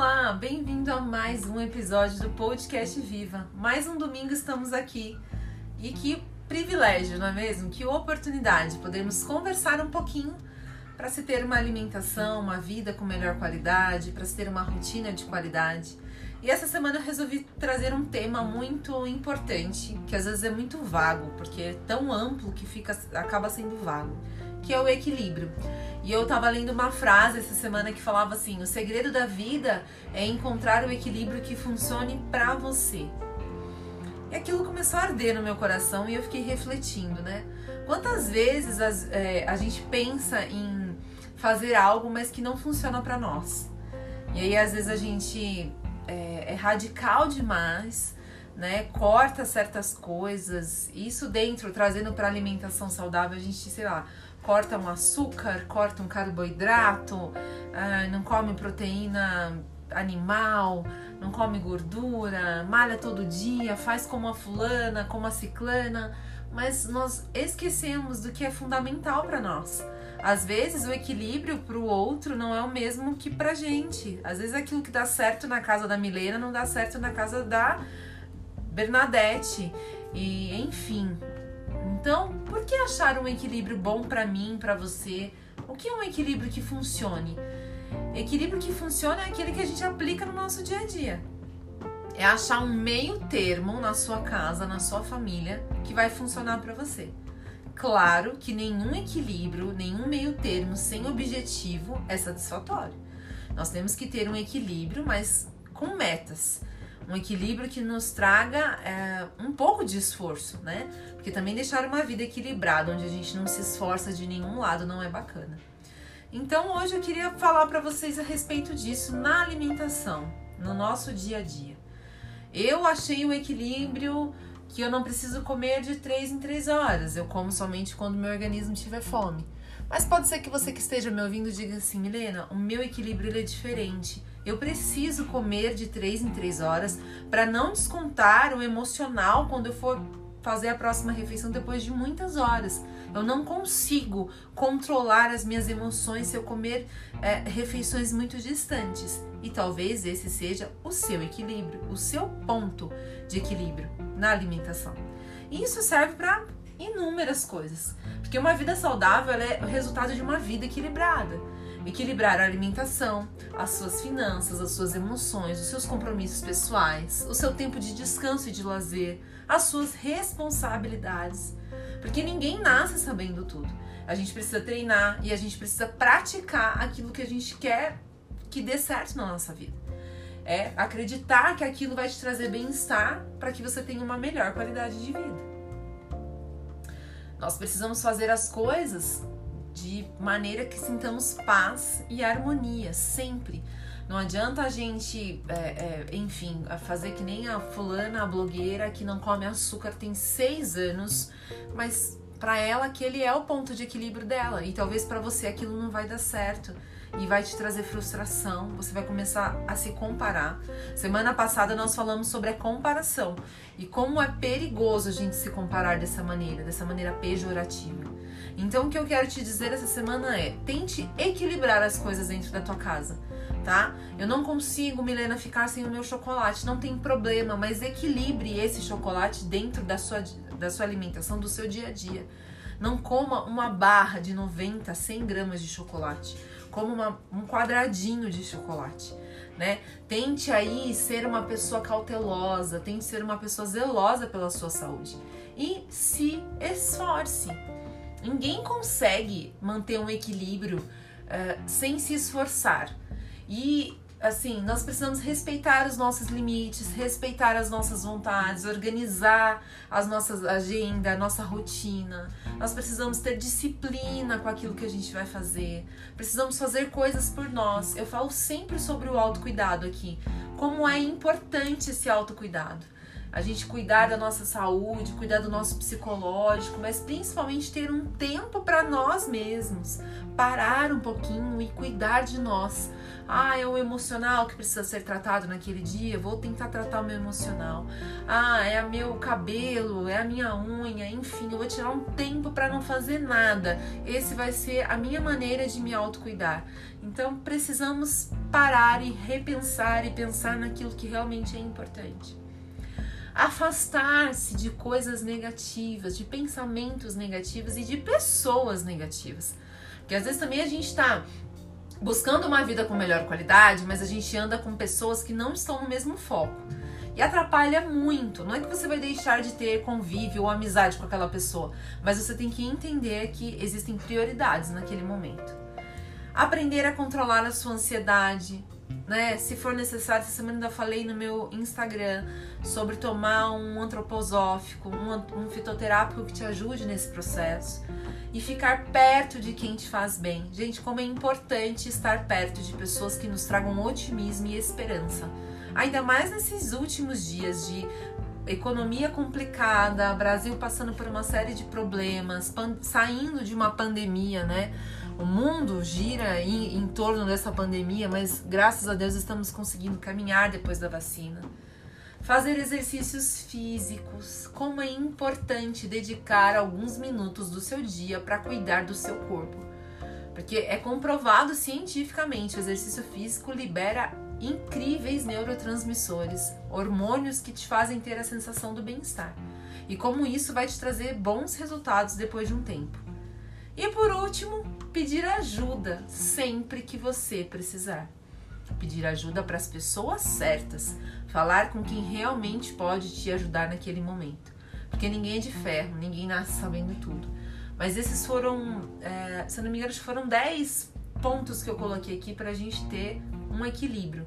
Olá, bem-vindo a mais um episódio do Podcast Viva. Mais um domingo estamos aqui. E que privilégio, não é mesmo? Que oportunidade podermos conversar um pouquinho para se ter uma alimentação, uma vida com melhor qualidade, para se ter uma rotina de qualidade. E essa semana eu resolvi trazer um tema muito importante, que às vezes é muito vago, porque é tão amplo que fica acaba sendo vago, que é o equilíbrio. E eu tava lendo uma frase essa semana que falava assim: "O segredo da vida é encontrar o equilíbrio que funcione para você". E aquilo começou a arder no meu coração e eu fiquei refletindo, né? Quantas vezes as, é, a gente pensa em fazer algo, mas que não funciona para nós? E aí às vezes a gente é, é radical demais, né? Corta certas coisas. Isso dentro, trazendo para alimentação saudável, a gente, sei lá, corta um açúcar, corta um carboidrato, ah, não come proteína animal, não come gordura, malha todo dia, faz como a fulana, como a ciclana, mas nós esquecemos do que é fundamental para nós. Às vezes o equilíbrio para o outro não é o mesmo que pra gente. Às vezes aquilo que dá certo na casa da Milena não dá certo na casa da Bernadette. E enfim, então, por que achar um equilíbrio bom para mim, para você? O que é um equilíbrio que funcione? Equilíbrio que funciona é aquele que a gente aplica no nosso dia a dia. É achar um meio termo na sua casa, na sua família, que vai funcionar para você. Claro que nenhum equilíbrio, nenhum meio termo sem objetivo é satisfatório. Nós temos que ter um equilíbrio, mas com metas um equilíbrio que nos traga é, um pouco de esforço, né? Porque também deixar uma vida equilibrada, onde a gente não se esforça de nenhum lado, não é bacana. Então hoje eu queria falar para vocês a respeito disso na alimentação, no nosso dia a dia. Eu achei o equilíbrio que eu não preciso comer de 3 em 3 horas, eu como somente quando meu organismo tiver fome. Mas pode ser que você que esteja me ouvindo diga assim, Milena, o meu equilíbrio é diferente. Eu preciso comer de 3 em 3 horas para não descontar o emocional quando eu for fazer a próxima refeição depois de muitas horas. Eu não consigo controlar as minhas emoções se eu comer é, refeições muito distantes. E talvez esse seja o seu equilíbrio, o seu ponto de equilíbrio na alimentação. E isso serve para inúmeras coisas, porque uma vida saudável é o resultado de uma vida equilibrada. Equilibrar a alimentação, as suas finanças, as suas emoções, os seus compromissos pessoais, o seu tempo de descanso e de lazer, as suas responsabilidades. Porque ninguém nasce sabendo tudo. A gente precisa treinar e a gente precisa praticar aquilo que a gente quer que dê certo na nossa vida. É acreditar que aquilo vai te trazer bem-estar para que você tenha uma melhor qualidade de vida. Nós precisamos fazer as coisas de maneira que sintamos paz e harmonia sempre. Não adianta a gente, é, é, enfim, fazer que nem a fulana, a blogueira que não come açúcar tem seis anos, mas para ela aquele é o ponto de equilíbrio dela e talvez para você aquilo não vai dar certo e vai te trazer frustração, você vai começar a se comparar. Semana passada nós falamos sobre a comparação e como é perigoso a gente se comparar dessa maneira, dessa maneira pejorativa. Então o que eu quero te dizer essa semana é: tente equilibrar as coisas dentro da tua casa, tá? Eu não consigo, Milena, ficar sem o meu chocolate, não tem problema, mas equilibre esse chocolate dentro da sua, da sua alimentação, do seu dia a dia. Não coma uma barra de 90, 100 gramas de chocolate. Coma uma, um quadradinho de chocolate. Né? Tente aí ser uma pessoa cautelosa, tente ser uma pessoa zelosa pela sua saúde e se esforce. Ninguém consegue manter um equilíbrio uh, sem se esforçar. E assim, nós precisamos respeitar os nossos limites, respeitar as nossas vontades, organizar as nossas agenda, a nossa rotina. Nós precisamos ter disciplina com aquilo que a gente vai fazer. Precisamos fazer coisas por nós. Eu falo sempre sobre o autocuidado aqui, como é importante esse autocuidado. A gente cuidar da nossa saúde, cuidar do nosso psicológico, mas principalmente ter um tempo para nós mesmos, parar um pouquinho e cuidar de nós. Ah, é o emocional que precisa ser tratado naquele dia, vou tentar tratar o meu emocional. Ah, é o meu cabelo, é a minha unha, enfim, eu vou tirar um tempo para não fazer nada. Esse vai ser a minha maneira de me autocuidar. Então, precisamos parar e repensar e pensar naquilo que realmente é importante afastar-se de coisas negativas, de pensamentos negativos e de pessoas negativas. Porque às vezes também a gente está buscando uma vida com melhor qualidade, mas a gente anda com pessoas que não estão no mesmo foco. E atrapalha muito. Não é que você vai deixar de ter convívio ou amizade com aquela pessoa, mas você tem que entender que existem prioridades naquele momento. Aprender a controlar a sua ansiedade, né? Se for necessário, essa semana ainda falei no meu Instagram sobre tomar um antroposófico, um, um fitoterápico que te ajude nesse processo e ficar perto de quem te faz bem. Gente, como é importante estar perto de pessoas que nos tragam otimismo e esperança. Ainda mais nesses últimos dias de economia complicada, Brasil passando por uma série de problemas, saindo de uma pandemia, né? O mundo gira em, em torno dessa pandemia, mas graças a Deus estamos conseguindo caminhar depois da vacina. Fazer exercícios físicos. Como é importante dedicar alguns minutos do seu dia para cuidar do seu corpo. Porque é comprovado cientificamente, o exercício físico libera incríveis neurotransmissores, hormônios que te fazem ter a sensação do bem-estar. E como isso vai te trazer bons resultados depois de um tempo. E por último, pedir ajuda sempre que você precisar. Pedir ajuda para as pessoas certas, falar com quem realmente pode te ajudar naquele momento. Porque ninguém é de ferro, ninguém nasce sabendo tudo. Mas esses foram, é, se eu não me engano, foram 10 pontos que eu coloquei aqui para a gente ter um equilíbrio.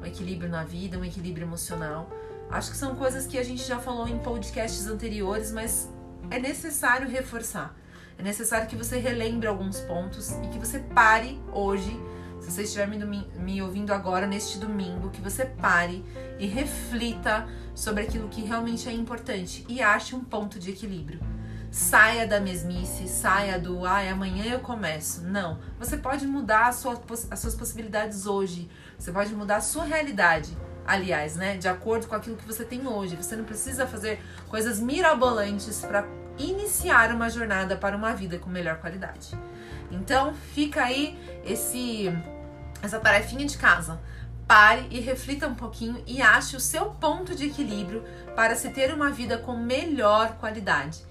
Um equilíbrio na vida, um equilíbrio emocional. Acho que são coisas que a gente já falou em podcasts anteriores, mas é necessário reforçar. É necessário que você relembre alguns pontos e que você pare hoje, se você estiver me, ouvindo agora neste domingo, que você pare e reflita sobre aquilo que realmente é importante e ache um ponto de equilíbrio. Saia da mesmice, saia do ai, amanhã eu começo. Não. Você pode mudar sua, as suas possibilidades hoje. Você pode mudar a sua realidade aliás, né, de acordo com aquilo que você tem hoje. Você não precisa fazer coisas mirabolantes para iniciar uma jornada para uma vida com melhor qualidade. Então, fica aí esse essa tarefinha de casa. Pare e reflita um pouquinho e ache o seu ponto de equilíbrio para se ter uma vida com melhor qualidade.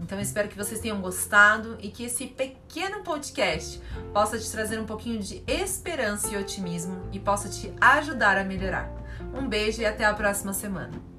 Então, espero que vocês tenham gostado e que esse pequeno podcast possa te trazer um pouquinho de esperança e otimismo e possa te ajudar a melhorar. Um beijo e até a próxima semana.